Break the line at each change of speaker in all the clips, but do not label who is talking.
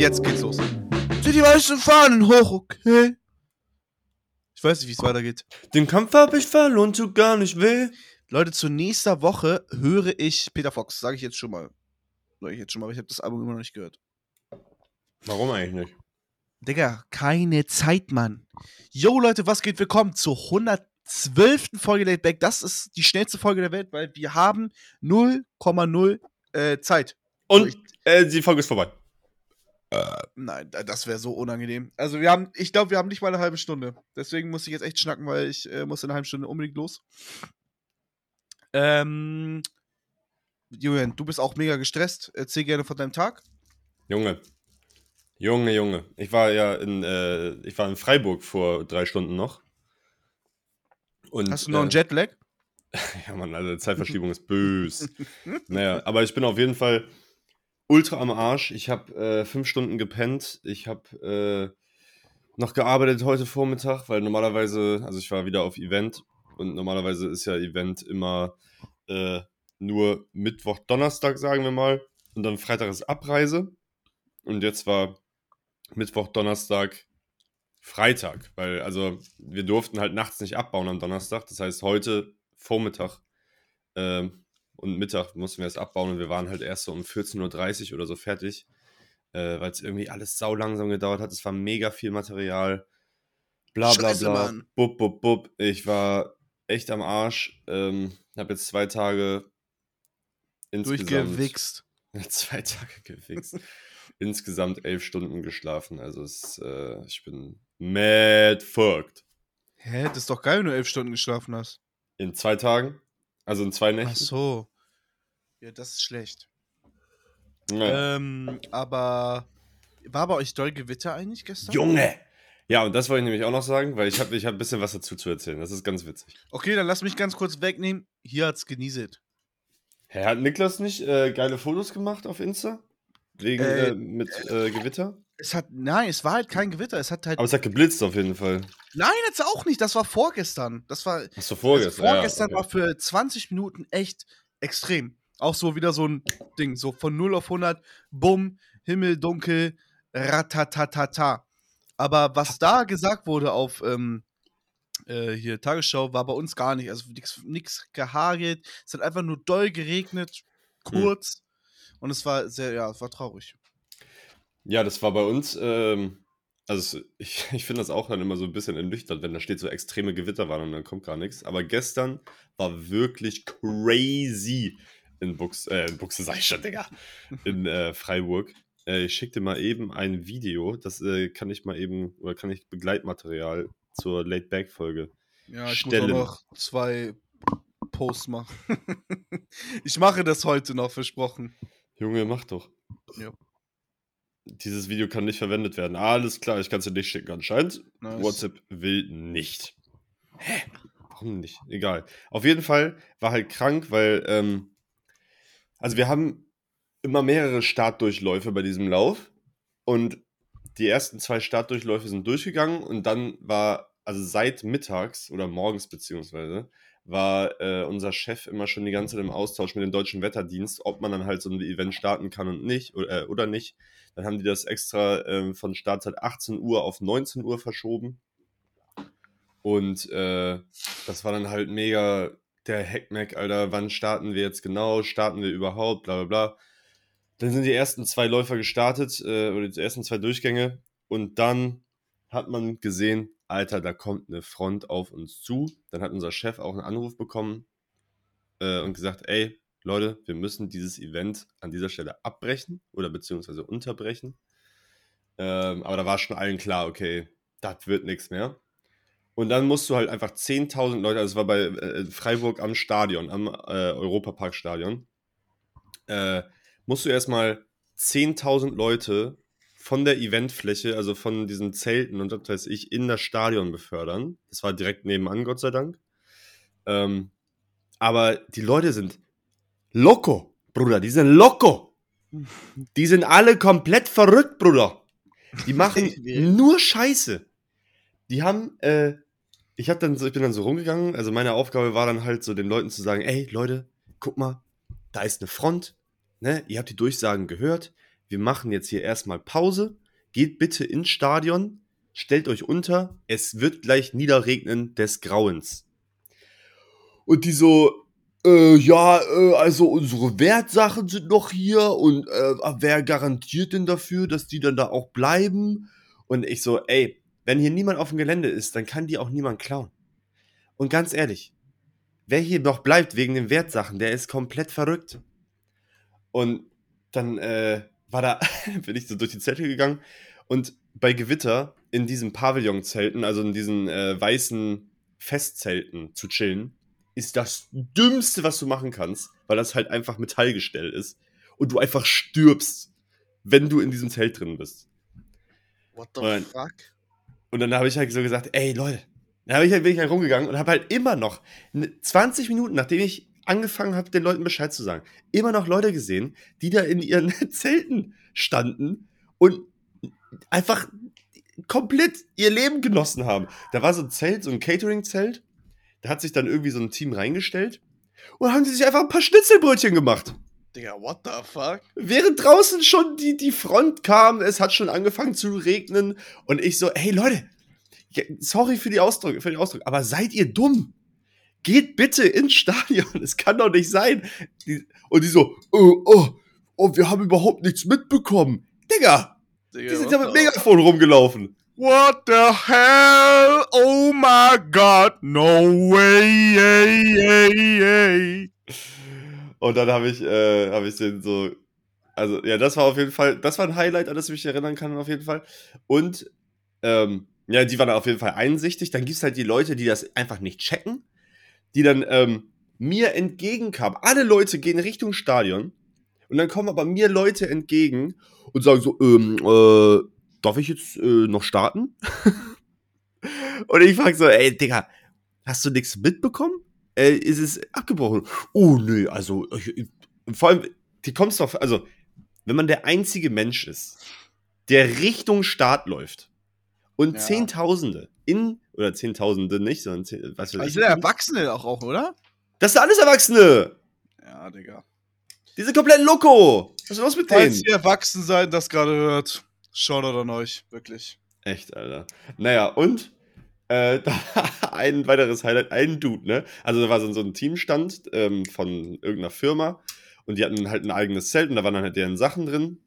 Jetzt geht's los. Sind die meisten Fahnen hoch, okay? Ich weiß nicht, wie es weitergeht.
Den Kampf hab ich verloren, tut gar nicht weh.
Leute, zu nächster Woche höre ich Peter Fox, sage ich jetzt schon mal. Sag ich jetzt schon mal, aber ich habe das Album immer noch nicht gehört.
Warum eigentlich nicht?
Digga, keine Zeit, Mann. Yo, Leute, was geht? Willkommen zur 112. Folge Late Back. Das ist die schnellste Folge der Welt, weil wir haben 0,0 äh, Zeit.
Und äh, die Folge ist vorbei.
Äh, nein, das wäre so unangenehm. Also wir haben, ich glaube, wir haben nicht mal eine halbe Stunde. Deswegen muss ich jetzt echt schnacken, weil ich äh, muss in einer halben Stunde unbedingt los. Ähm, Julian, du bist auch mega gestresst. Erzähl gerne von deinem Tag.
Junge. Junge, Junge. Ich war ja in, äh, ich war in Freiburg vor drei Stunden noch.
Und, Hast du noch einen äh, Jetlag?
ja, Mann, also Zeitverschiebung ist böse. naja, aber ich bin auf jeden Fall ultra am Arsch. Ich habe äh, fünf Stunden gepennt. Ich habe äh, noch gearbeitet heute Vormittag, weil normalerweise, also ich war wieder auf Event und normalerweise ist ja Event immer äh, nur Mittwoch, Donnerstag, sagen wir mal. Und dann Freitag ist Abreise. Und jetzt war Mittwoch, Donnerstag, Freitag, weil also wir durften halt nachts nicht abbauen am Donnerstag. Das heißt, heute Vormittag ähm, und Mittag mussten wir es abbauen und wir waren halt erst so um 14.30 Uhr oder so fertig, äh, weil es irgendwie alles sau langsam gedauert hat. Es war mega viel Material. Bla bla Scheiße, bla. Mann. Bub, bub, bub. Ich war echt am Arsch. Ähm, habe jetzt zwei Tage
insgesamt. Durchgewichst.
Zwei Tage gewichst. insgesamt elf Stunden geschlafen. Also es, äh, ich bin mad fucked.
Hä? Das ist doch geil, wenn du elf Stunden geschlafen hast.
In zwei Tagen? Also in zwei Nächten?
Ach so. Ja, das ist schlecht. Ja. Ähm, aber war bei euch doll Gewitter eigentlich gestern?
Junge! Ja, und das wollte ich nämlich auch noch sagen, weil ich habe ich hab ein bisschen was dazu zu erzählen. Das ist ganz witzig.
Okay, dann lass mich ganz kurz wegnehmen. Hier hat's genieset.
Hä, hat Niklas nicht äh, geile Fotos gemacht auf Insta? Wegen äh, äh, mit äh, Gewitter?
Es hat, nein, es war halt kein Gewitter. Es hat halt.
Aber es hat geblitzt auf jeden Fall.
Nein, jetzt auch nicht. Das war vorgestern. Das war.
Achso, vorgestern.
Also vorgestern ja, okay. war für 20 Minuten echt extrem. Auch so wieder so ein Ding, so von 0 auf 100, bumm, Himmel dunkel, ratatatata. Aber was da gesagt wurde auf ähm, äh, hier Tagesschau, war bei uns gar nicht. Also nichts gehagelt. Es hat einfach nur doll geregnet, hm. kurz. Hm. Und es war sehr, ja, es war traurig.
Ja, das war bei uns. Ähm, also, ich, ich finde das auch dann immer so ein bisschen ernüchternd, wenn da steht so extreme Gewitterwarnung und dann kommt gar nichts. Aber gestern war wirklich crazy in Buchse, äh, in Buchse sei schon, Digga, in äh, Freiburg. Äh, ich schicke dir mal eben ein Video, das äh, kann ich mal eben, oder kann ich Begleitmaterial zur Late Back Folge
Ja, ich stellen. muss auch noch zwei Posts machen. ich mache das heute noch, versprochen.
Junge, mach doch. Ja. Dieses Video kann nicht verwendet werden. Alles klar, ich kann es dir nicht schicken anscheinend. Nice. WhatsApp will nicht. Hä? Warum nicht? Egal. Auf jeden Fall war halt krank, weil ähm, also wir haben immer mehrere Startdurchläufe bei diesem Lauf und die ersten zwei Startdurchläufe sind durchgegangen und dann war, also seit mittags oder morgens beziehungsweise, war äh, unser Chef immer schon die ganze Zeit im Austausch mit dem deutschen Wetterdienst, ob man dann halt so ein Event starten kann und nicht oder, äh, oder nicht. Dann haben die das extra äh, von Startzeit 18 Uhr auf 19 Uhr verschoben. Und äh, das war dann halt mega der Hackmack, Alter, wann starten wir jetzt genau? Starten wir überhaupt? Bla bla bla. Dann sind die ersten zwei Läufer gestartet, äh, oder die ersten zwei Durchgänge. Und dann hat man gesehen, Alter, da kommt eine Front auf uns zu. Dann hat unser Chef auch einen Anruf bekommen äh, und gesagt, ey, Leute, wir müssen dieses Event an dieser Stelle abbrechen oder beziehungsweise unterbrechen. Ähm, aber da war schon allen klar, okay, das wird nichts mehr. Und dann musst du halt einfach 10.000 Leute, also es war bei äh, Freiburg am Stadion, am äh, Europaparkstadion, äh, musst du erstmal 10.000 Leute von der Eventfläche, also von diesen Zelten und das weiß ich, in das Stadion befördern. Das war direkt nebenan, Gott sei Dank. Ähm, aber die Leute sind loco, Bruder, die sind loco. Die sind alle komplett verrückt, Bruder. Die machen nur Scheiße. Die haben äh, ich habe dann so, ich bin dann so rumgegangen. Also meine Aufgabe war dann halt so den Leuten zu sagen, ey Leute, guck mal, da ist eine Front, ne? Ihr habt die Durchsagen gehört. wir machen jetzt hier erstmal Pause, geht bitte ins Stadion, stellt euch unter, es wird gleich niederregnen des Grauens. Und die so, äh, ja, äh, also unsere Wertsachen sind noch hier und äh, wer garantiert denn dafür, dass die dann da auch bleiben? Und ich so, ey, wenn hier niemand auf dem Gelände ist, dann kann die auch niemand klauen. Und ganz ehrlich, wer hier noch bleibt wegen den Wertsachen, der ist komplett verrückt. Und dann äh, war da, bin ich so durch die Zelte gegangen und bei Gewitter in diesen Pavillonzelten, also in diesen äh, weißen Festzelten zu chillen, ist das Dümmste, was du machen kannst, weil das halt einfach Metallgestell ist und du einfach stirbst, wenn du in diesem Zelt drin bist.
What the und, fuck?
Und dann habe ich halt so gesagt, ey Leute, dann habe ich halt, bin ich halt rumgegangen und habe halt immer noch 20 Minuten, nachdem ich angefangen habe, den Leuten Bescheid zu sagen, immer noch Leute gesehen, die da in ihren Zelten standen und einfach komplett ihr Leben genossen haben. Da war so ein Zelt, so ein Catering-Zelt. Da hat sich dann irgendwie so ein Team reingestellt und haben sie sich einfach ein paar Schnitzelbrötchen gemacht.
Digga, what the fuck?
Während draußen schon die, die Front kam, es hat schon angefangen zu regnen und ich so, hey Leute, sorry für die Ausdrücke, für den Ausdruck, aber seid ihr dumm? Geht bitte ins Stadion, es kann doch nicht sein. und die so, oh, oh, oh, wir haben überhaupt nichts mitbekommen. Digga, Digga die sind ja mit Megafon rumgelaufen.
What the hell? Oh my god, no way, yay, yay, yay.
Und dann habe ich, äh, habe ich den so, also ja, das war auf jeden Fall, das war ein Highlight, an das ich mich erinnern kann, auf jeden Fall. Und, ähm, ja, die waren auf jeden Fall einsichtig. Dann gibt es halt die Leute, die das einfach nicht checken, die dann ähm, mir entgegenkamen. Alle Leute gehen Richtung Stadion und dann kommen aber mir Leute entgegen und sagen so, ähm, äh, darf ich jetzt äh, noch starten? und ich frage so, ey, Digga, hast du nichts mitbekommen? Äh, ist es abgebrochen? Oh, nö, also, ich, vor allem, die kommst doch, also, wenn man der einzige Mensch ist, der Richtung Start läuft und ja. Zehntausende in, oder Zehntausende nicht, sondern, zehn,
was weiß also ich. Erwachsene auch, auch, oder?
Das sind alles Erwachsene!
Ja, Digga.
Die sind komplett loco! Was ist los mit Falls denen? Falls
ihr erwachsen seid, das gerade hört, Shoutout an euch, wirklich.
Echt, Alter. Naja, und äh, ein weiteres Highlight, ein Dude, ne? Also da war so, so ein Teamstand ähm, von irgendeiner Firma und die hatten halt ein eigenes Zelt und da waren dann halt deren Sachen drin.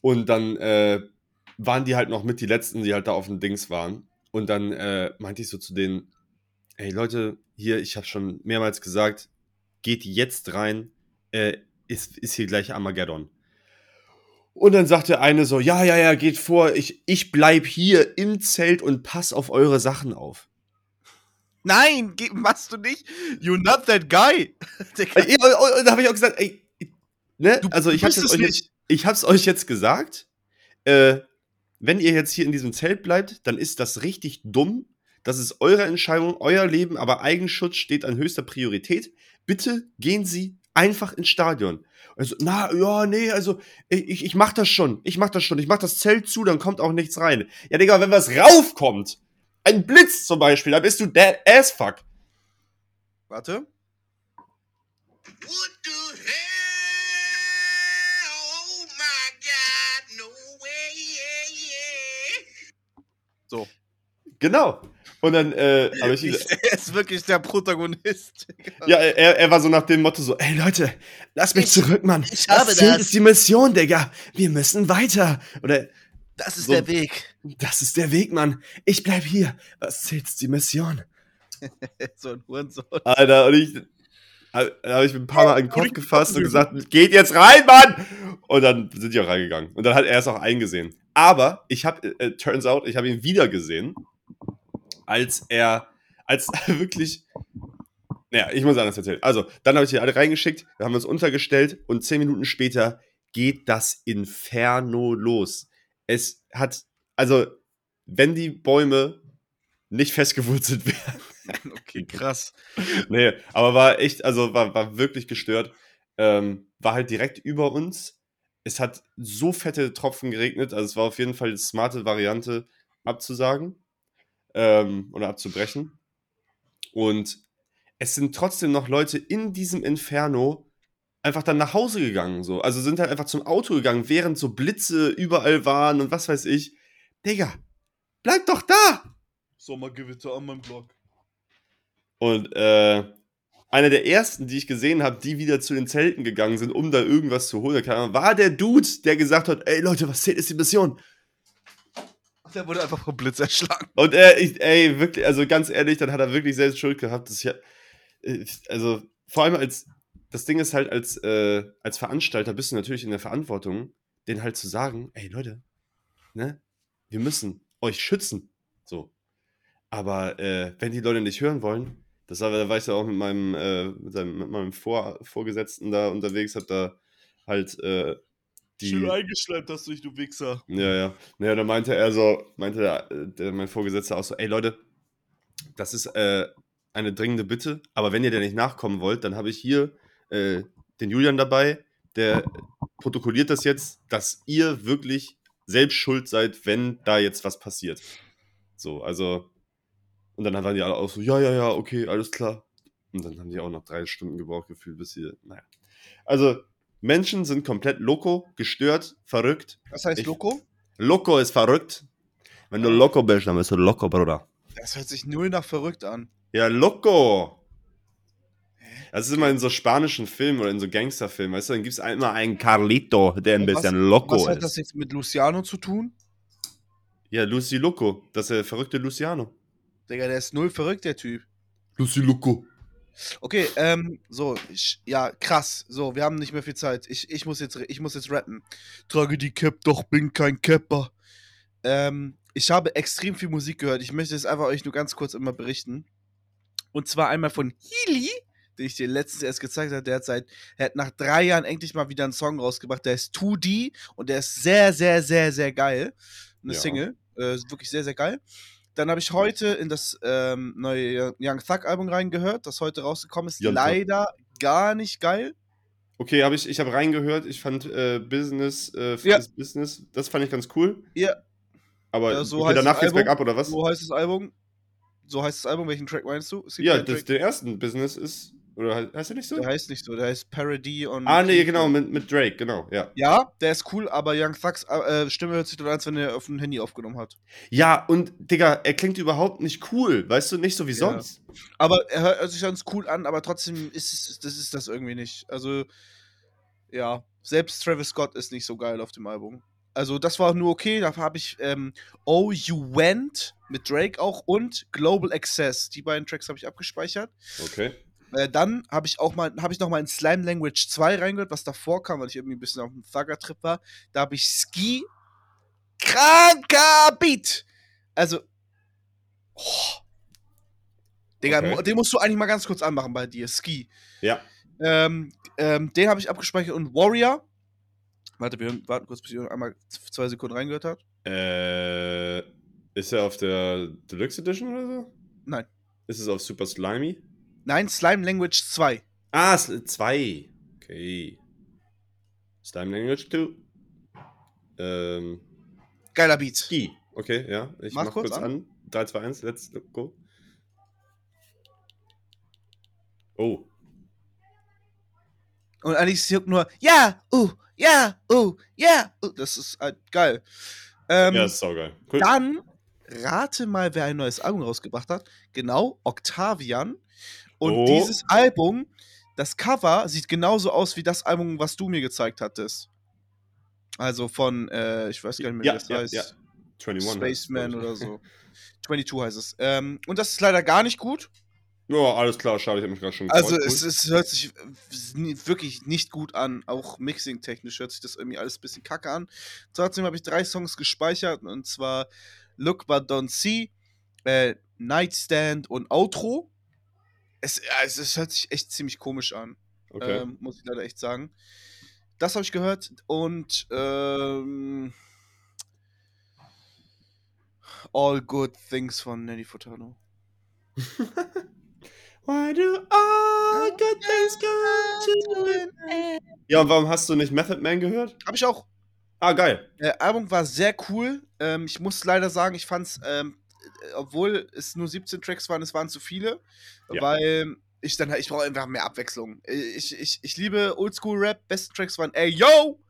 Und dann äh, waren die halt noch mit die letzten, die halt da auf dem Dings waren. Und dann äh, meinte ich so zu denen, ey Leute, hier, ich habe schon mehrmals gesagt, geht jetzt rein, äh, ist, ist hier gleich Armageddon. Und dann sagt der eine so, ja, ja, ja, geht vor, ich, ich bleib hier im Zelt und pass auf eure Sachen auf.
Nein, machst du nicht. You're not that guy.
Äh, und da habe ich auch gesagt, ey, ne? Du also ich hab's, euch jetzt, ich hab's euch jetzt gesagt, äh, wenn ihr jetzt hier in diesem Zelt bleibt, dann ist das richtig dumm. Das ist eure Entscheidung, euer Leben, aber Eigenschutz steht an höchster Priorität. Bitte gehen Sie einfach ins Stadion. Also, na, ja, nee, also, ich, ich mach das schon. Ich mach das schon. Ich mach das Zelt zu, dann kommt auch nichts rein. Ja, Digga, wenn was raufkommt, ein Blitz zum Beispiel, dann bist du dead as fuck.
Warte. So.
Genau. Und dann äh, habe ich.
Er ist wirklich der Protagonist.
ja, er, er war so nach dem Motto so: Ey Leute, lass mich ich, zurück, Mann.
Ich habe das.
Das ist die Mission, Digga. Wir müssen weiter. Oder.
Das ist so, der Weg.
Das ist der Weg, Mann. Ich bleib hier. Was zählt die Mission?
so ein Hurensohn.
Alter, und ich. Da habe ich mir ein paar Mal an den Kopf gefasst und gesagt, geht jetzt rein, Mann! Und dann sind die auch reingegangen. Und dann hat er es auch eingesehen. Aber ich habe, äh, turns out, ich habe ihn wieder gesehen als er, als wirklich. Naja, ich muss anders erzählen. Also, dann habe ich die alle reingeschickt, wir haben uns untergestellt und zehn Minuten später geht das Inferno los. Es hat, also, wenn die Bäume nicht festgewurzelt werden.
okay, krass.
nee, aber war echt, also war, war wirklich gestört. Ähm, war halt direkt über uns. Es hat so fette Tropfen geregnet, also es war auf jeden Fall die smarte Variante abzusagen ähm, oder abzubrechen. Und es sind trotzdem noch Leute in diesem Inferno einfach dann nach Hause gegangen. So. Also sind halt einfach zum Auto gegangen, während so Blitze überall waren und was weiß ich. Digga, bleib doch da!
Sommergewitter an meinem Blog.
Und äh, einer der ersten, die ich gesehen habe, die wieder zu den Zelten gegangen sind, um da irgendwas zu holen, war der Dude, der gesagt hat: Ey Leute, was zählt ist die Mission?
Der wurde einfach vom Blitz erschlagen.
Und er, ich, ey, wirklich, also ganz ehrlich, dann hat er wirklich selbst Schuld gehabt. Dass ich, also vor allem als, das Ding ist halt, als, äh, als Veranstalter bist du natürlich in der Verantwortung, den halt zu sagen, ey Leute, ne, wir müssen euch schützen. So. Aber äh, wenn die Leute nicht hören wollen, das war, da war ich ja auch mit meinem, äh, mit, seinem, mit meinem Vor Vorgesetzten da unterwegs, hab da halt äh,
die. Schön eingeschleimt hast du dich, du Wichser.
Ja, ja. Naja, da meinte er so, meinte der, der, mein Vorgesetzter auch so, ey Leute, das ist äh, eine dringende Bitte, aber wenn ihr der nicht nachkommen wollt, dann habe ich hier äh, den Julian dabei, der protokolliert das jetzt, dass ihr wirklich selbst schuld seid, wenn da jetzt was passiert. So, also. Und dann waren die alle auch so, ja, ja, ja, okay, alles klar. Und dann haben die auch noch drei Stunden gebraucht gefühlt, bis sie, naja. Also, Menschen sind komplett loco, gestört, verrückt.
Was heißt ich, loco?
Loco ist verrückt. Wenn du loco bist, dann bist du loco, Bruder.
Das hört sich null nach verrückt an.
Ja, loco. Das ist immer in so spanischen Filmen oder in so Gangsterfilmen, weißt du, dann gibt es immer einen Carlito, der ein bisschen was, loco ist. Was
hat das jetzt mit Luciano zu tun?
Ja, Lucy Loco, das ist der verrückte Luciano.
Digga, der ist null verrückt, der Typ.
Lucy Loco.
Okay, ähm, so, ich, ja, krass. So, wir haben nicht mehr viel Zeit. Ich, ich, muss, jetzt, ich muss jetzt rappen. Trage die Cap, doch bin kein Capper. Ähm, ich habe extrem viel Musik gehört. Ich möchte es einfach euch nur ganz kurz immer berichten. Und zwar einmal von Healy, den ich dir letztens erst gezeigt habe. Der hat seit, er hat nach drei Jahren endlich mal wieder einen Song rausgebracht. Der ist 2D und der ist sehr, sehr, sehr, sehr geil. Eine ja. Single. Äh, wirklich sehr, sehr geil. Dann habe ich heute in das ähm, neue Young Thug Album reingehört, das heute rausgekommen ist. Young Leider Thug. gar nicht geil.
Okay, habe ich, ich habe reingehört. Ich fand äh, Business, äh, ja. Business, das fand ich ganz cool.
Ja.
Aber ja, so danach geht's bergab, oder was?
So heißt das Album. So heißt das Album. Welchen Track meinst du?
Ja, das, der ersten Business ist oder heißt der nicht so?
Der heißt nicht so, der heißt Parody und.
Ah, nee, genau, mit, mit Drake, genau, ja.
Ja, der ist cool, aber Young Thugs äh, Stimme hört sich dann an, als wenn er auf dem Handy aufgenommen hat.
Ja, und, Digga, er klingt überhaupt nicht cool, weißt du, nicht so wie sonst.
Ja. Aber er hört sich ganz cool an, aber trotzdem ist es, das ist das irgendwie nicht. Also, ja, selbst Travis Scott ist nicht so geil auf dem Album. Also, das war nur okay, dafür habe ich ähm, Oh You Went mit Drake auch und Global Access. Die beiden Tracks habe ich abgespeichert.
Okay.
Äh, dann habe ich auch mal, habe ich noch mal in Slime Language 2 reingehört, was davor kam, weil ich irgendwie ein bisschen auf dem Thugger-Trip war. Da habe ich Ski kranker Beat. Also, oh. Digga, okay. den musst du eigentlich mal ganz kurz anmachen bei dir, Ski.
Ja.
Ähm, ähm, den habe ich abgespeichert und Warrior. Warte, wir warten kurz, bis ihr einmal zwei Sekunden reingehört habt.
Äh, ist er auf der Deluxe Edition oder so?
Nein.
Ist es auf Super Slimy?
Nein, Slime Language 2.
Ah, 2. Okay. Slime Language 2. Ähm.
Geiler Beat.
Ski. Okay, ja. Ich mach, mach kurz, an. an. 3, 2, 1, let's go. Oh.
Und ist es nur, ja, uh, ja, uh, ja, uh. Das ist halt geil. Ähm,
ja, ist saugeil.
Cool. Dann rate mal, wer ein neues Album rausgebracht hat. Genau, Octavian. Und oh. dieses Album, das Cover sieht genauso aus wie das Album, was du mir gezeigt hattest. Also von, äh, ich weiß gar nicht mehr,
ja,
wie das
ja,
heißt.
Ja. 21
Spaceman oder so. 22 heißt es. Ähm, und das ist leider gar nicht gut.
Ja, alles klar, schade, ich habe mich gerade schon
gefreut. Also es, es, hört sich wirklich nicht gut an. Auch mixing-technisch hört sich das irgendwie alles ein bisschen kacke an. Trotzdem habe ich drei Songs gespeichert und zwar Look But Don't See, äh, Nightstand und Outro es, es, es hört sich echt ziemlich komisch an. Okay. Ähm, muss ich leider echt sagen. Das habe ich gehört und ähm, All Good Things von Nelly Furtado.
Why do all good things come to an end? Ja, und warum hast du nicht Method Man gehört?
Hab ich auch.
Ah, geil.
Der Album war sehr cool. Ähm, ich muss leider sagen, ich fand's ähm, obwohl es nur 17 Tracks waren, es waren zu viele, ja. weil ich dann ich brauche einfach mehr Abwechslung. Ich, ich, ich liebe Oldschool-Rap. Beste Tracks waren Ey Yo,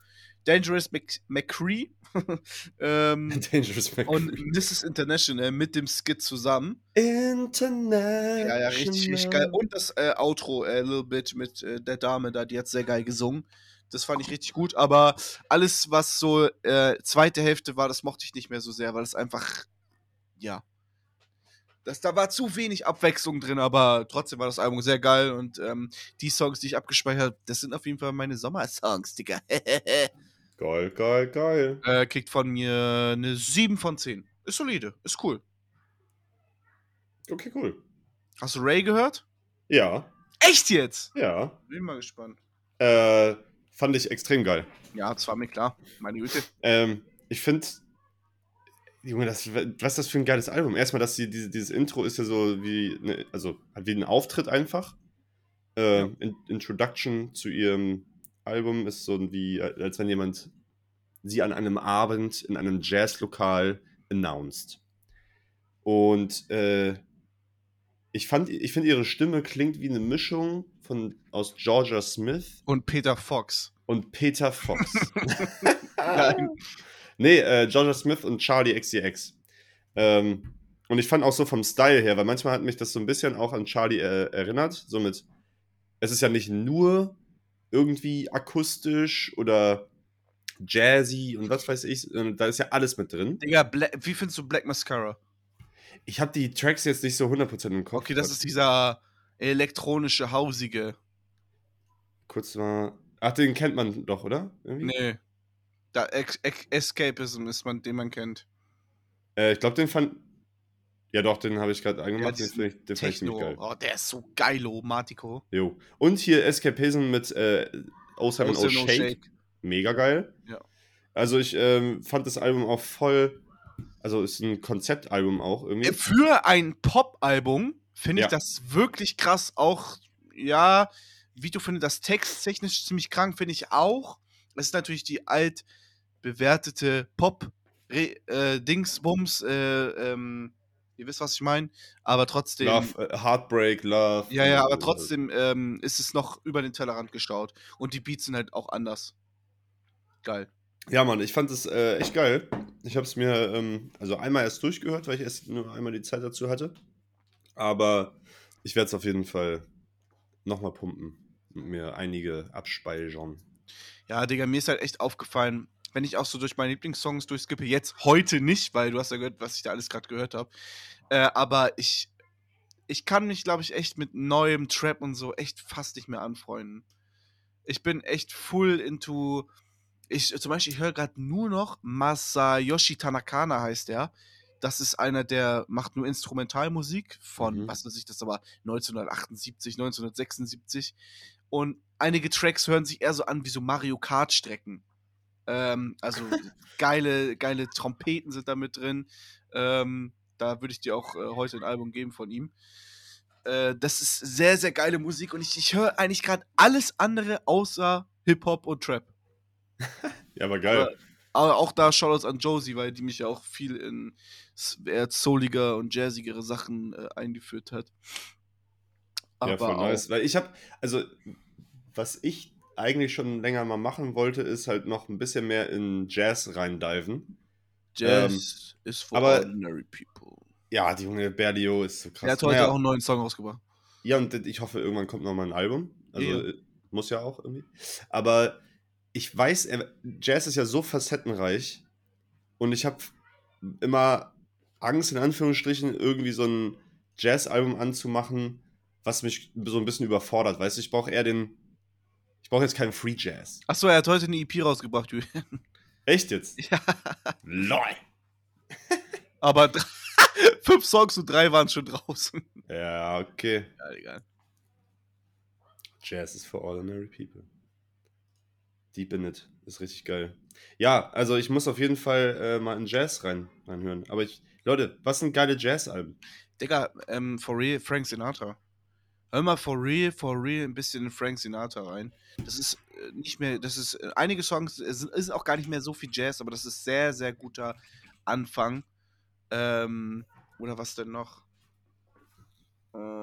Dangerous Mc, McCree ähm, Dangerous McCree. und Mrs. International mit dem Skit zusammen. International. Ja, ja, richtig, richtig geil. Und das äh, Outro, äh, Little Bit mit äh, der Dame da, die hat sehr geil gesungen. Das fand ich richtig gut, aber alles, was so äh, zweite Hälfte war, das mochte ich nicht mehr so sehr, weil es einfach, ja, das, da war zu wenig Abwechslung drin, aber trotzdem war das Album sehr geil und ähm, die Songs, die ich abgespeichert habe, das sind auf jeden Fall meine Sommersongs, Digga.
geil, geil, geil.
Äh, kriegt von mir eine 7 von 10. Ist solide, ist cool.
Okay, cool.
Hast du Ray gehört?
Ja.
Echt jetzt?
Ja.
Bin mal gespannt.
Äh, fand ich extrem geil.
Ja, das war mir klar. Meine Güte.
Ähm, ich finde, Junge, das, was ist das für ein geiles Album? Erstmal, dass sie, diese, dieses Intro ist ja so wie, ne, also wie ein Auftritt einfach. Äh, in, Introduction zu ihrem Album ist so wie, als wenn jemand sie an einem Abend in einem Jazzlokal announced. Und äh, ich fand, ich finde ihre Stimme klingt wie eine Mischung von aus Georgia Smith
und Peter Fox.
Und Peter Fox. Nee, äh, Georgia Smith und Charlie XCX. Ähm, und ich fand auch so vom Style her, weil manchmal hat mich das so ein bisschen auch an Charlie äh, erinnert. Somit, es ist ja nicht nur irgendwie akustisch oder jazzy und was weiß ich, da ist ja alles mit drin.
Digga, Black, wie findest du Black Mascara?
Ich habe die Tracks jetzt nicht so 100% im Kopf.
Okay, das ist dieser elektronische, hausige.
Kurz mal. Ach, den kennt man doch, oder?
Irgendwie? Nee. Da, Escapism ist man, den man kennt.
Äh, ich glaube, den fand. Ja, doch, den habe ich gerade angemacht. Ja, den finde ich, den
fand ich geil. Oh, der ist so geilo, Matico.
Jo. Und hier Escapism mit äh, O7 O Shake. Shake. Mega geil.
Ja.
Also, ich ähm, fand das Album auch voll. Also, ist ein Konzeptalbum auch irgendwie. Äh,
für ein Pop-Album finde ich ja. das wirklich krass. Auch, ja, wie du findest, das texttechnisch ziemlich krank, finde ich auch. Es ist natürlich die alt bewertete Pop-Dingsbums, äh, ähm, ihr wisst, was ich meine, aber trotzdem.
Love, äh, Heartbreak, Love.
Ja, ja, aber trotzdem ähm, ist es noch über den Tellerrand geschaut. Und die Beats sind halt auch anders. Geil.
Ja, Mann, ich fand es äh, echt geil. Ich habe es mir ähm, also einmal erst durchgehört, weil ich erst nur einmal die Zeit dazu hatte. Aber ich werde es auf jeden Fall nochmal pumpen und mir einige abspeichern.
Ja, Digga, mir ist halt echt aufgefallen, wenn ich auch so durch meine Lieblingssongs durchskippe, jetzt heute nicht, weil du hast ja gehört, was ich da alles gerade gehört habe. Äh, aber ich, ich kann mich, glaube ich, echt mit neuem Trap und so echt fast nicht mehr anfreunden. Ich bin echt full into. Ich, zum Beispiel, ich höre gerade nur noch Masayoshi Tanakana heißt der. Das ist einer, der macht nur Instrumentalmusik von, mhm. was weiß ich, das aber 1978, 1976. Und einige Tracks hören sich eher so an wie so Mario Kart-Strecken. Ähm, also geile, geile Trompeten sind da mit drin. Ähm, da würde ich dir auch äh, heute ein Album geben von ihm. Äh, das ist sehr, sehr geile Musik und ich, ich höre eigentlich gerade alles andere außer Hip-Hop und Trap.
ja, aber geil. Aber,
aber auch da Shoutouts an Josie, weil die mich ja auch viel in eher souliger und jazzigere Sachen äh, eingeführt hat.
Aber ja, voll nice. Weil ich habe, also was ich eigentlich schon länger mal machen wollte, ist halt noch ein bisschen mehr in Jazz reindiven.
Jazz ähm, is for aber, ordinary people.
Ja, die junge Berlio ist so krass.
Er hat heute naja, auch einen neuen Song rausgebracht.
Ja, und ich hoffe, irgendwann kommt noch mal ein Album. Also ja. Äh, muss ja auch irgendwie. Aber ich weiß, Jazz ist ja so facettenreich und ich habe immer Angst, in Anführungsstrichen, irgendwie so ein Jazz-Album anzumachen, was mich so ein bisschen überfordert. Weißt du, ich brauche eher den brauche jetzt keinen Free Jazz.
Achso, er hat heute eine EP rausgebracht, Julian.
Echt jetzt?
Ja.
LOL.
Aber fünf Songs und drei waren schon draußen.
Ja, okay.
Ja, egal.
Jazz is for ordinary people. Deep in it. Ist richtig geil. Ja, also ich muss auf jeden Fall äh, mal in Jazz rein, reinhören. Aber ich, Leute, was sind geile Jazz-Alben?
Digga, ähm, for real, Frank Sinatra. Hör mal for real, for real ein bisschen in Frank Sinatra rein. Das ist äh, nicht mehr, das ist, äh, einige Songs, es ist auch gar nicht mehr so viel Jazz, aber das ist sehr, sehr guter Anfang. Ähm, oder was denn noch? Äh,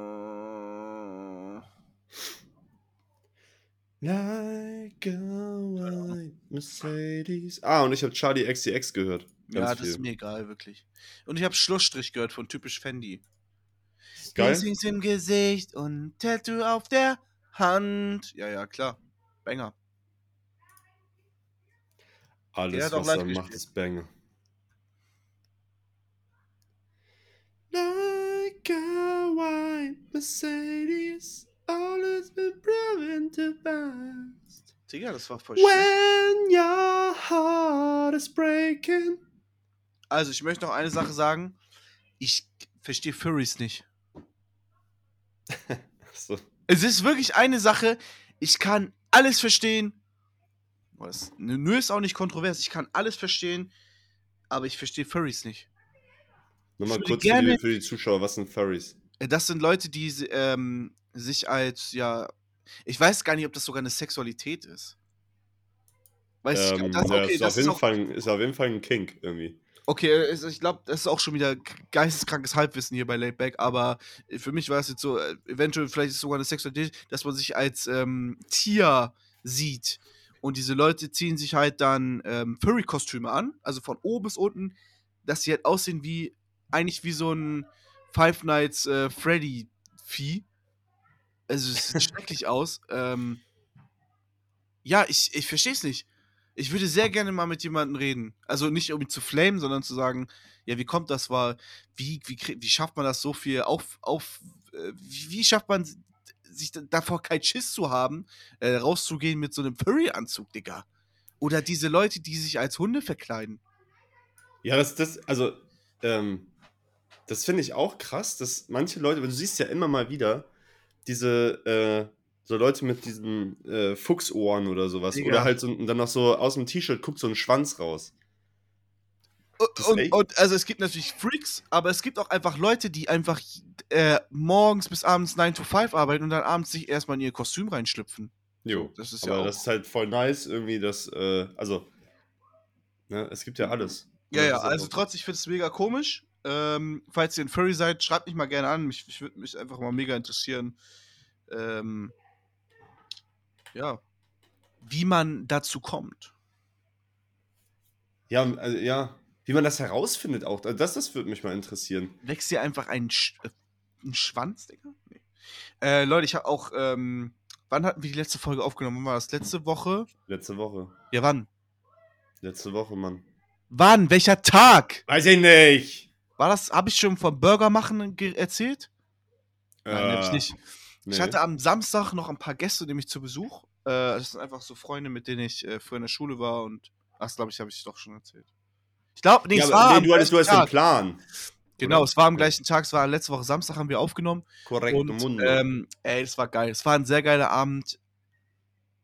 Like a white Mercedes. Ah, und ich habe Charlie XCX gehört.
ja, das ist mir egal, wirklich. Und ich habe Schlussstrich gehört von typisch Fendi.
Geil.
Piercings im Gesicht und Tattoo auf der Hand. Ja, ja, klar. Banger.
Alles, was er macht,
gespielt.
ist Banger. Like a white Mercedes, always been proven to last.
Digga, das war voll schön.
When your heart is breaking.
Also, ich möchte noch eine Sache sagen. Ich verstehe Furries nicht.
So.
Es ist wirklich eine Sache. Ich kann alles verstehen. Was? Nö ist auch nicht kontrovers. Ich kann alles verstehen. Aber ich verstehe Furries nicht.
Nochmal
Ich
kurz für
gerne-
die, für die Zuschauer, was sind Furries?
Äh, Das sind Leute, die ähm, sich als, ja, ich weiß gar nicht, ob das sogar eine Sexualität ist. Weiß ich
Ähm,
das,
ja,
okay,
ist,
das
auf
ist
jeden
auch,
Fall, ist auf jeden Fall ein Kink irgendwie.
Okay, es- ich glaube, das ist auch schon wieder geisteskrankes Halbwissen hier bei Laidback, aber für mich war es jetzt so, äh, eventuell vielleicht ist es sogar eine Sexualität, dass man sich als ähm, Tier sieht. Und diese Leute ziehen sich halt dann ähm, Furry-Kostüme an, also von oben bis unten, dass sie halt aussehen wie, eigentlich wie so ein Five Nights äh, Freddy-Vieh. Also es sieht schrecklich aus. Ähm, ja, ich, ich verstehe es nicht. Ich würde sehr gerne mal mit jemandem reden. Also nicht um ihn zu flamen, sondern zu sagen, ja, wie kommt das war, wie, wie, wie schafft man das so viel auf, auf, äh, wie, wie schafft man sich da- davor keinen Schiss zu haben, äh, rauszugehen mit so einem Furry-Anzug, Digga. Oder diese Leute, die sich als Hunde verkleiden.
Ja, das, das, also, ähm, das finde ich auch krass, dass manche Leute, du siehst ja immer mal wieder, diese, äh, so Leute mit diesen äh, Fuchsohren oder sowas.
Digga.
Oder halt so, und dann noch so aus dem T-Shirt guckt so ein Schwanz raus.
Und, und also es gibt natürlich Freaks, aber es gibt auch einfach Leute, die einfach äh, morgens bis abends 9 to 5 arbeiten und dann abends sich erstmal in ihr Kostüm reinschlüpfen.
Jo,
das ist
aber
ja auch-
das ist halt voll nice, irgendwie, das, äh, also, ne, es gibt ja alles.
Ja,
Das
ja,
ist
also trotzdem, ich finde es mega komisch. Ähm, falls ihr ein Furry seid, schreibt mich mal gerne an. Mich, ich würde mich einfach mal mega interessieren. Ähm, ja. Wie man dazu kommt.
Ja, also, ja, wie man das herausfindet auch, also das, das würde mich mal interessieren.
Wächst dir einfach ein, Sch äh, ein Schwanz, Digga? Nee. Äh, Leute, ich habe auch, ähm, wann hatten wir die letzte Folge aufgenommen? Wann war das? Letzte Woche?
Letzte Woche.
Ja, wann?
Letzte Woche, Mann.
Wann? Welcher Tag?
Weiß ich nicht.
War das, habe ich schon vom Burger machen erzählt? Nein, hab ich
Äh,
nicht.
Nee.
Ich hatte am Samstag noch ein paar Gäste, nämlich zu Besuch. Äh, das sind einfach so Freunde, mit denen ich äh, früher in der Schule war und. Ach, glaube ich, habe ich doch schon erzählt. Ich glaube, nee,
ja,
es war.
nee, du hattest, du hast den. Plan.
Genau,
oder?
es war am gleichen Tag. Es war letzte Woche Samstag, haben wir aufgenommen.
Korrekt,
Und, ähm, ey, es war geil. Es war ein sehr geiler Abend.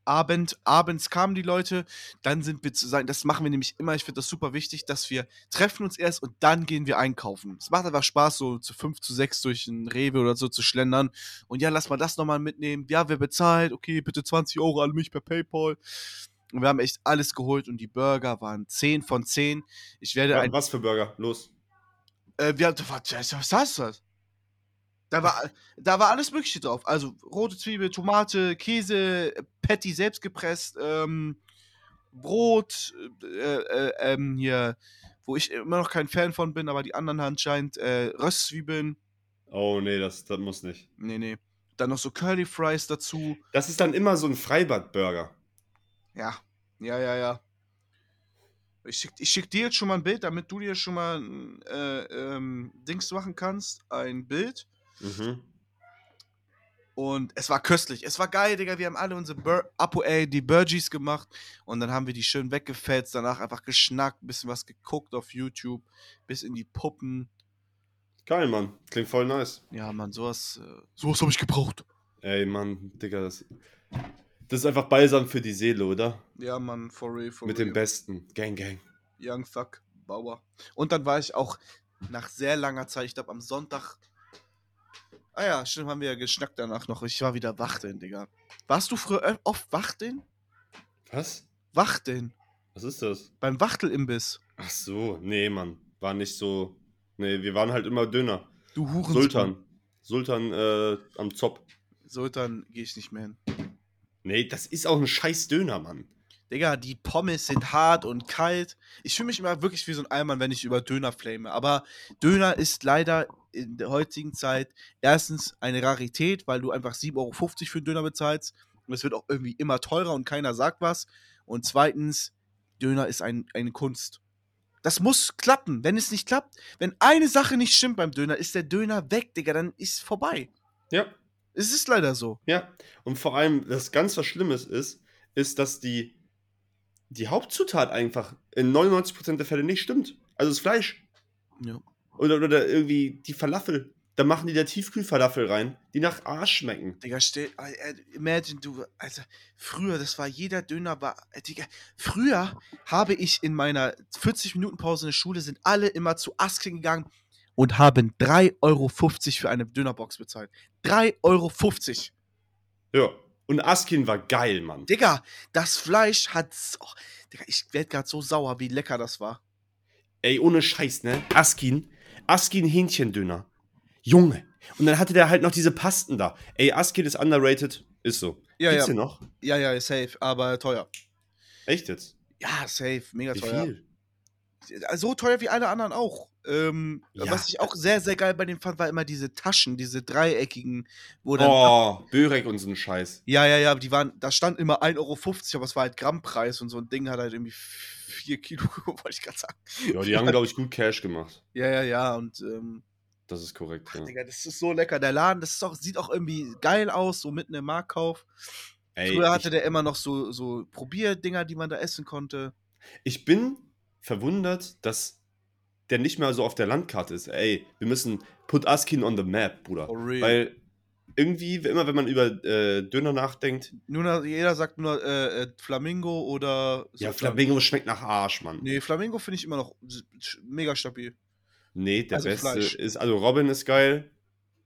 Abend, abends kamen die Leute, dann sind wir zusammen, das machen wir nämlich immer, ich finde das super wichtig, dass wir treffen uns erst und dann gehen wir einkaufen. Es macht einfach Spaß, so zu fünf, zu sechs durch ein Rewe oder so zu schlendern und ja, lass mal das nochmal mitnehmen, ja, wer bezahlt, okay, bitte 20 Euro an mich per Paypal und wir haben echt alles geholt und die Burger waren 10 von 10. Ich werde ein,
was für Burger? Los.
äh, wir, was, was heißt das? Da war, da war alles Mögliche drauf. Also rote Zwiebel, Tomate, Käse, Patty selbst gepresst, ähm, Brot, äh, äh, ähm, hier, wo ich immer noch kein Fan von bin, aber die anderen anscheinend, äh, Röstzwiebeln.
Oh, nee, das, das muss nicht.
Nee, nee. Dann noch so Curly Fries dazu.
Das ist dann immer so ein Freibad-Burger.
Ja, ja, ja, ja. Ich schick, ich schick dir jetzt schon mal ein Bild, damit du dir schon mal ein äh, ähm, Dings machen kannst. Ein Bild.
Mhm.
Und es war köstlich. Es war geil, Digga. Wir haben alle unsere Bur Apo, ey, die Burgies gemacht. Und dann haben wir die schön weggefetzt. Danach einfach geschnackt, bisschen was geguckt auf YouTube. Bis in die Puppen.
Geil, Mann. Klingt voll nice.
Ja, Mann, sowas. Äh, sowas habe ich gebraucht.
Ey, Mann, Digga, das, das ist einfach balsam für die Seele, oder?
Ja, Mann, for real, for
Mit
real.
dem Besten. Gang, gang.
Young Fuck Bauer. Und dann war ich auch nach sehr langer Zeit, ich glaube am Sonntag. Ah ja, stimmt, haben wir ja geschnackt danach noch. Ich war wieder Wachteln, Digga. Warst du früher oft Wachteln?
Was?
Wachteln.
Was ist das?
Beim Wachtelimbiss.
Ach so, nee, Mann. War nicht so. Nee, wir waren halt immer Döner.
Du Hurensohn.
Sultan. Sultan äh, am Zopf.
Sultan gehe ich nicht mehr hin.
Nee, das ist auch ein scheiß Döner, Mann.
Digga, die Pommes sind hart und kalt. Ich fühle mich immer wirklich wie so ein Allmann, wenn ich über Döner flame. Aber Döner ist leider in der heutigen Zeit erstens eine Rarität, weil du einfach 7,50 Euro für einen Döner bezahlst. Und es wird auch irgendwie immer teurer und keiner sagt was. Und zweitens, Döner ist ein, eine Kunst. Das muss klappen. Wenn es nicht klappt, wenn eine Sache nicht stimmt beim Döner, ist der Döner weg, Digga, dann ist vorbei.
Ja.
Es ist leider so.
Ja. Und vor allem, das ganz was Schlimmes ist, ist, dass die, die Hauptzutat einfach in 99% der Fälle nicht stimmt. Also das Fleisch.
Ja.
Oder, oder irgendwie die Falafel. Da machen die da Tiefkühlfalafel rein, die nach Arsch schmecken.
Digga, stell, äh, imagine du, also früher, das war jeder Döner war, äh, Digga, früher habe ich in meiner 40 Minuten Pause in der Schule sind alle immer zu Asking gegangen und haben 3,50 Euro für eine Dönerbox bezahlt. 3,50 Euro.
Ja. Und Askin war geil, Mann.
Digga, das Fleisch hat. Oh, Digga, ich werd grad so sauer, wie lecker das war.
Ey, ohne Scheiß, ne? Askin. Askin Hähnchendöner. Junge. Und dann hatte der halt noch diese Pasten da. Ey, Askin ist underrated. Ist so.
Ja,
Gibt's
ja.
den noch?
Ja, ja, safe, aber teuer.
Echt jetzt?
Ja, safe, mega
Wie
teuer.
viel?
So teuer wie alle anderen auch. Ähm,
Ja.
Was ich auch sehr, sehr geil bei dem fand, war immer diese Taschen, diese dreieckigen, wo dann.
Oh, Börek und so ein Scheiß.
Ja, ja, ja, die waren, da stand immer 1,50 Euro, aber es war halt Grammpreis und so ein Ding hat halt irgendwie 4 Kilo, wollte ich gerade sagen.
Ja, die haben, glaube ich, gut Cash gemacht.
Ja, ja, ja, und ähm,
Das ist korrekt,
ach,
ja.
Digga, das ist so lecker. Der Laden, das auch, sieht auch irgendwie geil aus, so mitten im Marktkauf.
Ey,
Früher hatte
ich,
der immer noch so, so Probierdinger, die man da essen konnte.
ich bin verwundert, dass der nicht mehr so auf der Landkarte ist. Ey, wir müssen put Askin on the map, Bruder.
For real.
Weil irgendwie, immer wenn man über äh, Döner nachdenkt,
Nur jeder sagt nur äh, äh, Flamingo oder.
ja,
so
Flamingo schmeckt nach Arsch, Mann.
Nee, Flamingo finde ich immer noch mega stabil.
Nee, der
Also
beste
Fleisch.
ist, also Robin ist geil.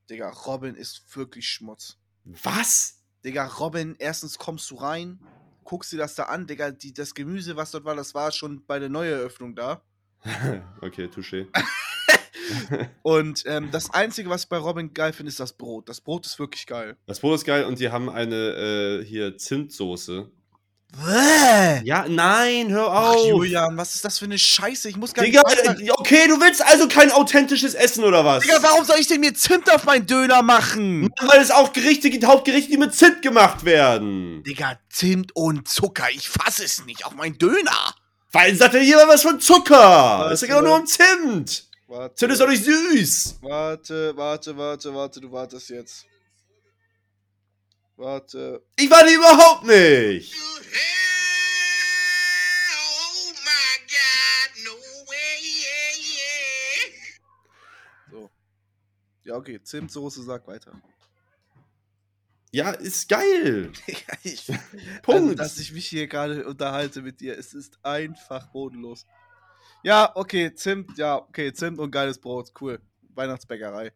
Digga, Robin ist wirklich Schmutz.
Was?
Digga, Robin, erstens kommst du rein, guckst dir das da an, Digga, die, das Gemüse, was dort war, das war schon bei der Neueröffnung da.
okay, touché.
Und ähm, das Einzige, was ich bei Robin geil finde, ist das Brot. Das Brot ist wirklich geil.
Das Brot ist geil und die haben eine äh, hier Zimtsoße.
Bäh!
Ja, nein, hör
Ach,
auf.
Julian, was ist das für eine Scheiße? Ich muss gar
Digga,
nicht.
äh, okay, du willst also kein authentisches Essen oder was?
Digga, warum soll ich denn mir Zimt auf meinen Döner machen?
Weil es auch Gerichte gibt, Hauptgerichte, die mit Zimt gemacht werden.
Digga, Zimt und Zucker, ich fass es nicht auf meinen Döner.
Weil sagt ja jemand was von Zucker. Es
Warte.
geht doch nur um Zimt.
Warte,
Zimt ist doch nicht süß.
warte, warte, warte, warte, du wartest jetzt. Warte.
Ich warte überhaupt nicht.
Oh my God, no way, yeah, yeah.
So. Ja, okay, Zimtsoße, sag weiter.
Ja, ist geil.
Ich,
Punkt.
Also, dass ich mich hier gerade unterhalte mit dir, es ist einfach bodenlos. Ja, okay, Zimt, ja, okay, Zimt und geiles Brot, cool. Weihnachtsbäckerei.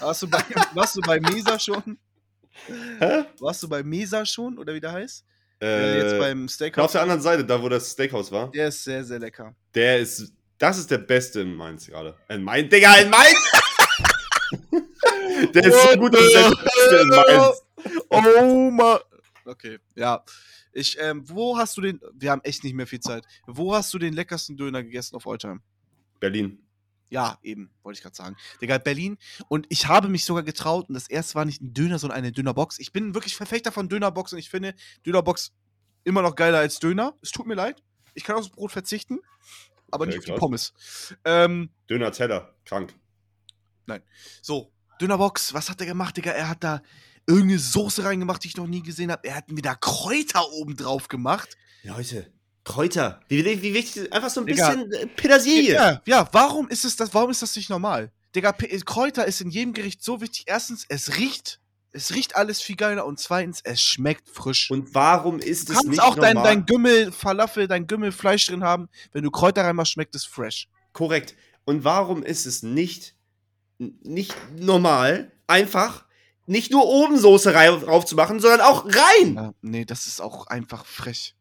Warst du bei, warst du bei Mesa schon?
Hä?
Warst du bei Mesa schon, oder wie der heißt? Äh, jetzt beim
auf
Steakhouse.
der anderen Seite, da wo das Steakhouse war,
Der ist sehr, sehr lecker.
der ist, das ist der Beste in Mainz gerade. In Mainz, Digga, in Mainz! der ist so gut, dass der Beste in Mainz.
Oh Mann. Okay, ja. Ich, ähm, wo hast du den, wir haben echt nicht mehr viel Zeit. Wo hast du den leckersten Döner gegessen auf Alltime?
Berlin.
Ja, eben, wollte ich gerade sagen. Digga, Berlin. Und ich habe mich sogar getraut, und das erste war nicht ein Döner, sondern eine Dönerbox. Ich bin wirklich Verfechter von Dönerbox und ich finde Dönerbox immer noch geiler als Döner. Es tut mir leid. Ich kann aufs Brot verzichten, aber
Okay,
nicht auf die. Pommes. Ähm,
Döner Teller, krank.
so, Dönerbox, was hat er gemacht, Digga? Er hat da irgendeine Soße reingemacht, die ich noch nie gesehen habe. Er hat mir da Kräuter oben drauf gemacht.
Leute, Kräuter. Wie, wie, wie wichtig, einfach so ein
Digga.
bisschen äh, Petersilie.
Ja, ja, warum ist es das, warum ist das nicht normal? Digga, P Kräuter ist in jedem Gericht so wichtig. Erstens, es riecht, es riecht alles viel geiler und zweitens, es schmeckt frisch.
Und warum ist
du
es
kannst
nicht
auch dein,
normal?
dein Gümmel, Falafel, dein Gümmel Fleisch drin haben. Wenn du Kräuter reinmachst, schmeckt es fresh.
Korrekt. Und warum ist es nicht, nicht normal, einfach nicht nur oben Soße drauf zu machen, sondern auch rein?
Ja, nee, das ist auch einfach frech.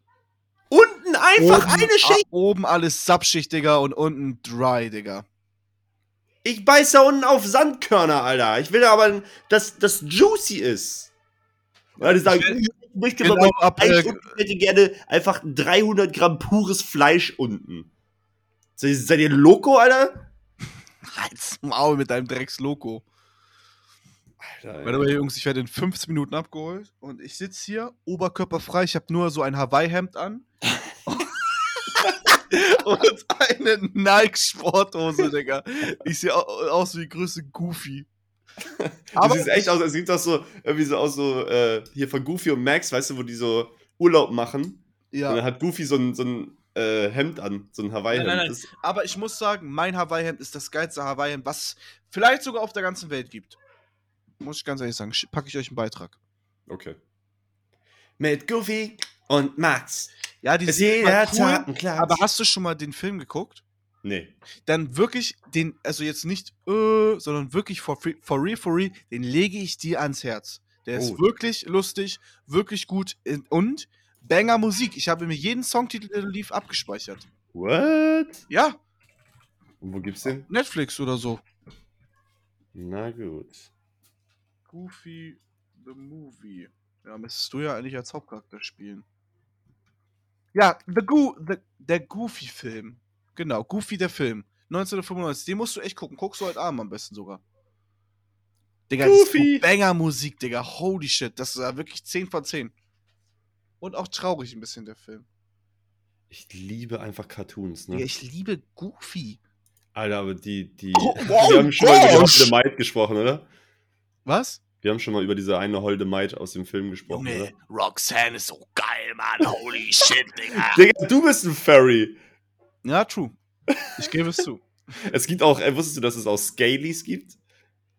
Unten einfach
Oben-
eine Schicht.
Oben alles sapschig, Digga, und unten dry, Digga.
Ich beiß da unten auf Sandkörner, Alter. Ich will aber, dass das juicy ist.
Ja, die sagen,
Ich-
möchte
genau,
mal
ab,
Fleisch
äh,
ich hätte gerne einfach 300 Gramm pures Fleisch unten. Seid ihr- Seid ihr Loco, Alter?
Halt's Maul mit deinem Drecks-Loco.
Alter,
Warte mal, Jungs, ich werde in 15 Minuten abgeholt und ich sitze hier, oberkörperfrei, ich habe nur so ein Hawaii-Hemd an. und eine Nike-Sporthose, Digga. Ich sehe au- aus wie die größte Goofy. Aber
siehst echt aus, es sieht auch so, irgendwie so aus, so, äh, hier von Goofy und Max, weißt du, wo die so Urlaub machen. Und dann
ja,
hat Goofy so ein, so ein äh, Hemd an, so ein Hawaii-Hemd.
Nein, nein, nein. Aber ich muss sagen, mein Hawaii-Hemd ist das geilste Hawaii-Hemd, was vielleicht sogar auf der ganzen Welt gibt. Muss ich ganz ehrlich sagen, packe ich euch einen Beitrag.
Okay.
Mit Goofy und Max.
Ja, die
Ist
sind
jeder
cool,
Klatsch.
aber hast du schon mal den Film geguckt?
Nee.
dann wirklich den, also jetzt nicht, äh, sondern wirklich for, free, for real, for real, den lege ich dir ans Herz. Der ist
Oh.
wirklich lustig, wirklich gut in- und Banger Musik. Ich habe mir jeden Songtitel, der lief, abgespeichert.
What?
Ja,
Und wo gibt's den?
Netflix oder so.
Na gut.
Goofy the Movie. Ja, müsstest du ja eigentlich als Hauptcharakter spielen. Ja, the Goo the, der Goofy-Film. Genau, Goofy der Film. 1995. Den musst du echt gucken. Guckst du heute Abend am besten sogar. Digga,
Goofy!
das ist Banger-Musik, Digga. Holy shit. Das ist ja wirklich 10 von 10. Und auch traurig ein bisschen, der Film.
Ich liebe einfach Cartoons, ne?
Digga, ich liebe Goofy.
Alter, aber die, die.
Oh, wow,
wir haben schon mal über die
gosh!
Maid gesprochen, oder?
Was?
Wir haben schon mal über diese eine Holde Maid aus dem Film gesprochen,
Junge, Roxanne ist so geil, Mann. Holy shit, Digga.
oder? Digga, du bist ein Furry.
Ja, true. Ich gebe es zu.
Es gibt auch, äh, wusstest du, dass es auch Scalies gibt?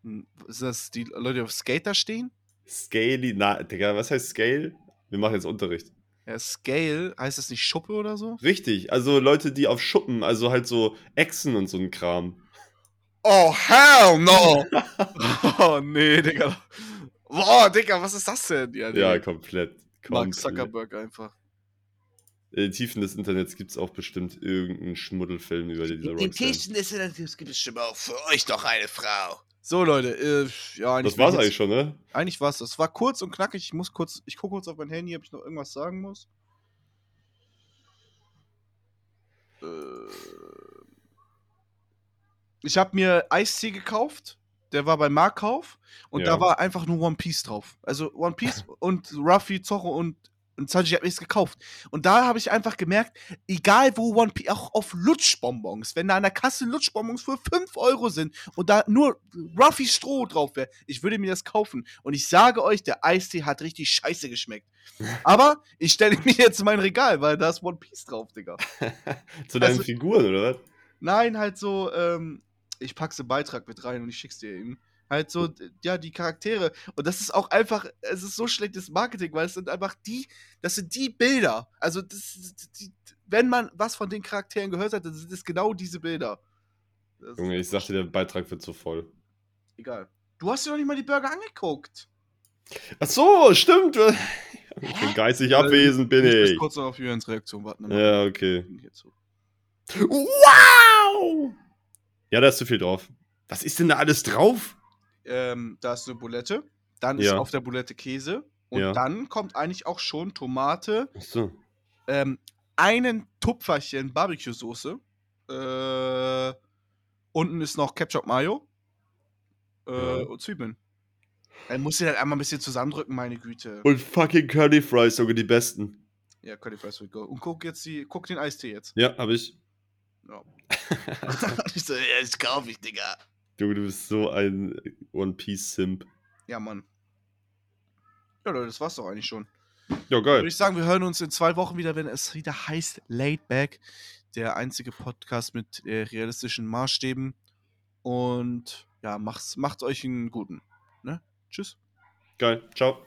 Hm, Ist das die Leute, die auf Skater stehen?
Scaly, na, Digga, was heißt Scale? Wir machen jetzt Unterricht.
Ja, Scale, heißt das nicht Schuppe oder so?
Richtig, also Leute, die auf Schuppen, also halt so Echsen und so ein Kram.
Oh, hell no! oh, nee, Digga. Boah, Digga, was ist das denn? Ja.
Ja, komplett.
Mark
komplett.
Zuckerberg einfach.
In den Tiefen des Internets gibt es auch bestimmt irgendeinen Schmuddelfilm über diese Roxanne.
des Internets gibt es schon auch für euch doch eine Frau. So, Leute, äh, ja, eigentlich.
Das war's eigentlich schon, ne?
Eigentlich war's das. Es war kurz und knackig. Ich muss kurz, ich gucke kurz auf mein Handy, ob ich noch irgendwas sagen muss. Äh, ich habe mir Eistee gekauft. Der war bei Markauf. Und
Ja.
da war einfach nur One Piece drauf. Also One Piece und Ruffy, Zorro und, und Sanji habe ich gekauft. Und da habe ich einfach gemerkt, egal wo One Piece, auch auf Lutschbonbons, wenn da an der Kasse Lutschbonbons für 5 Euro sind und da nur Ruffy Stroh drauf wäre, ich würde mir das kaufen. Und ich sage euch, der Eistee hat richtig scheiße geschmeckt. Aber ich stelle mir jetzt in mein Regal, weil da ist One Piece drauf, Digga.
Zu deinen
Also-
Figuren, oder was?
Nein, halt so, ähm, ich pack's im Beitrag mit rein und ich schick's dir eben. Halt so, ja, die Charaktere. Und das ist auch einfach, es ist so schlechtes Marketing, weil es sind einfach die, das sind die Bilder. Also, das, die, wenn man was von den Charakteren gehört hat, dann sind es genau diese Bilder. Das
Junge, ich sagte, der Beitrag wird zu voll.
egal. Du hast dir doch nicht mal die Burger angeguckt.
Ach so, stimmt. Ich bin geistig abwesend, bin
Ich muss
ich.
kurz noch auf Jürgens Reaktion warten.
Ja, okay. Wow! Ja, da ist zu viel drauf. Was ist denn da alles drauf?
Ähm, da ist eine Bulette. Dann ist
Ja.
auf der Bulette Käse. Und
Ja.
dann kommt eigentlich auch schon Tomate,
Ach so.
ähm, einen Tupferchen Barbecue-Soße. Äh, unten ist noch Ketchup Mayo. Äh,
Ja.
Und Zwiebeln. Dann muss ich halt einmal ein bisschen zusammendrücken, meine Güte.
Und fucking Curly Fries, sogar die besten.
Ja, Curly Fries will go. Und guck jetzt die, guck den Eistee jetzt.
Ja, hab ich.
Ja. ich so, ja, das kaufe ich, Digga.
Junge, du bist so ein One Piece Simp.
Ja, Mann. Ja, Leute, das war's doch eigentlich schon.
Ja,
Würde
geil.
ich sagen, wir hören uns in zwei Wochen wieder, wenn es wieder heißt Laid Back. Der einzige Podcast mit äh, realistischen Maßstäben. Und ja, macht's, macht euch einen guten. Ne? Tschüss.
Geil. Ciao.